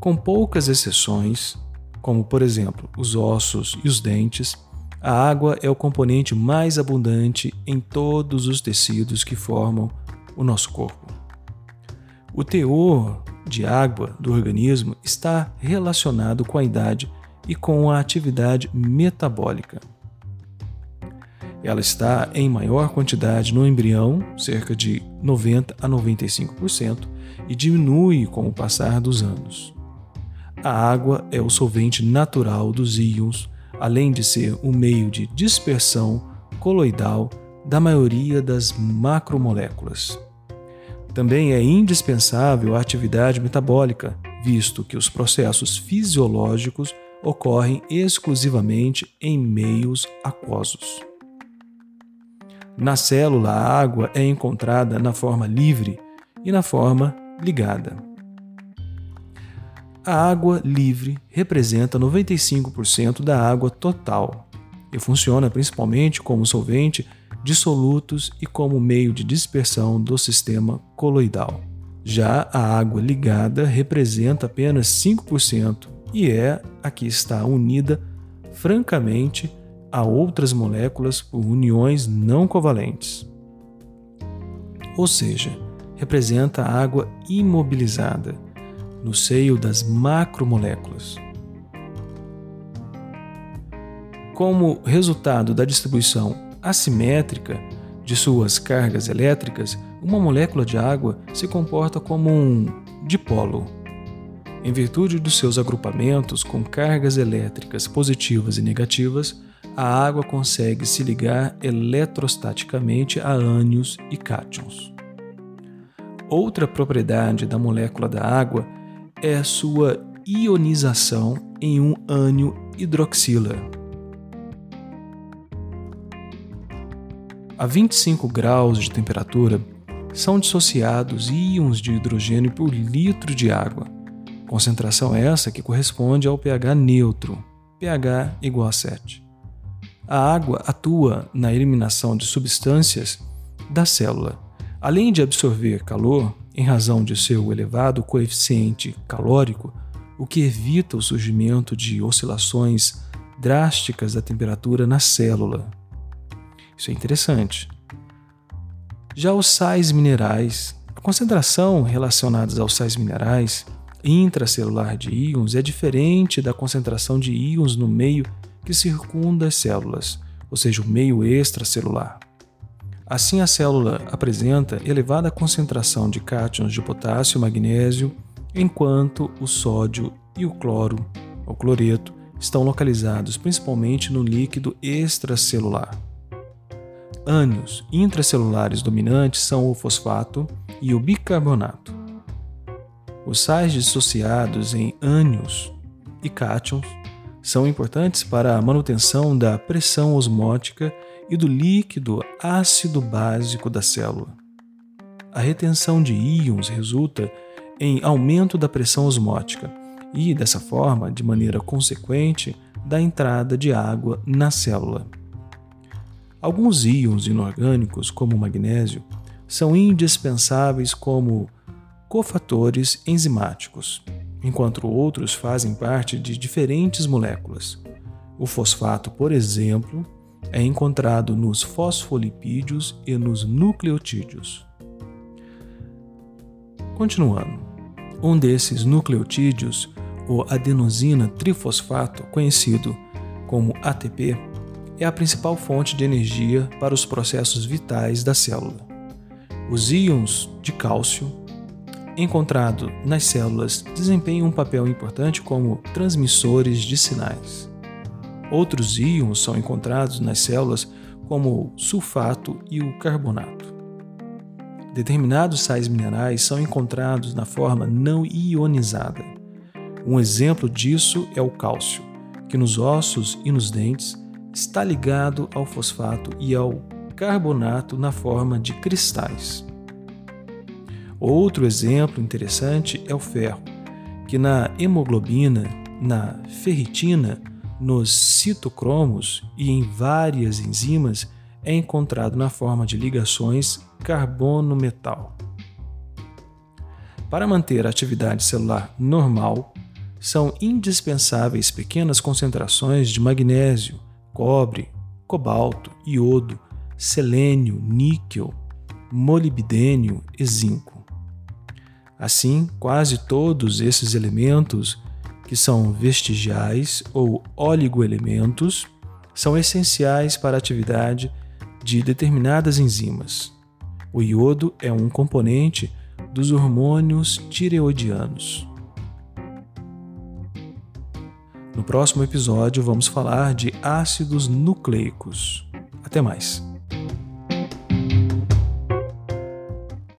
Com poucas exceções, como por exemplo os ossos e os dentes, a água é o componente mais abundante em todos os tecidos que formam o nosso corpo. O teor de água do organismo está relacionado com a idade e com a atividade metabólica. Ela está em maior quantidade no embrião, cerca de 90 a 95%, e diminui com o passar dos anos. A água é o solvente natural dos íons, além de ser o meio de dispersão coloidal da maioria das macromoléculas. Também é indispensável a atividade metabólica, visto que os processos fisiológicos ocorrem exclusivamente em meios aquosos. Na célula, a água é encontrada na forma livre e na forma ligada. A água livre representa 95% da água total e funciona principalmente como solvente dissolutos e como meio de dispersão do sistema coloidal. Já a água ligada representa apenas 5% e é a que está unida francamente a outras moléculas por uniões não covalentes. Ou seja, representa a água imobilizada no seio das macromoléculas. Como resultado da distribuição assimétrica de suas cargas elétricas, uma molécula de água se comporta como um dipolo. Em virtude dos seus agrupamentos com cargas elétricas positivas e negativas, a água consegue se ligar eletrostaticamente a ânions e cátions. Outra propriedade da molécula da água é sua ionização em um ânion hidroxila. A 25 graus de temperatura são dissociados íons de hidrogênio por litro de água. Concentração essa que corresponde ao pH neutro, pH igual a 7. A água atua na eliminação de substâncias da célula. Além de absorver calor, em razão de seu elevado coeficiente calórico, o que evita o surgimento de oscilações drásticas da temperatura na célula. Isso é interessante. Já os sais minerais, a concentração relacionadas aos sais minerais intracelular de íons é diferente da concentração de íons no meio que circunda as células, ou seja, o meio extracelular. Assim, a célula apresenta elevada concentração de cátions de potássio e magnésio, enquanto o sódio e o cloro, ou cloreto, estão localizados principalmente no líquido extracelular. Ânions intracelulares dominantes são o fosfato e o bicarbonato. Os sais dissociados em ânions e cátions são importantes para a manutenção da pressão osmótica e do líquido ácido básico da célula. A retenção de íons resulta em aumento da pressão osmótica e, dessa forma, de maneira consequente, da entrada de água na célula. Alguns íons inorgânicos, como o magnésio, são indispensáveis como cofatores enzimáticos, enquanto outros fazem parte de diferentes moléculas. O fosfato, por exemplo, é encontrado nos fosfolipídios e nos nucleotídeos. Continuando, um desses nucleotídeos, o adenosina trifosfato, conhecido como ATP, é a principal fonte de energia para os processos vitais da célula. Os íons de cálcio, encontrado nas células, desempenham um papel importante como transmissores de sinais. Outros íons são encontrados nas células, como o sulfato e o carbonato. Determinados sais minerais são encontrados na forma não ionizada. Um exemplo disso é o cálcio, que nos ossos e nos dentes está ligado ao fosfato e ao carbonato na forma de cristais. Outro exemplo interessante é o ferro, que na hemoglobina, na ferritina nos citocromos e em várias enzimas é encontrado na forma de ligações carbono-metal. Para manter a atividade celular normal, são indispensáveis pequenas concentrações de magnésio, cobre, cobalto, iodo, selênio, níquel, molibdênio e zinco. Assim, quase todos esses elementos, que são vestigiais ou oligoelementos, são essenciais para a atividade de determinadas enzimas. O iodo é um componente dos hormônios tireoidianos. No próximo episódio, vamos falar de ácidos nucleicos. Até mais!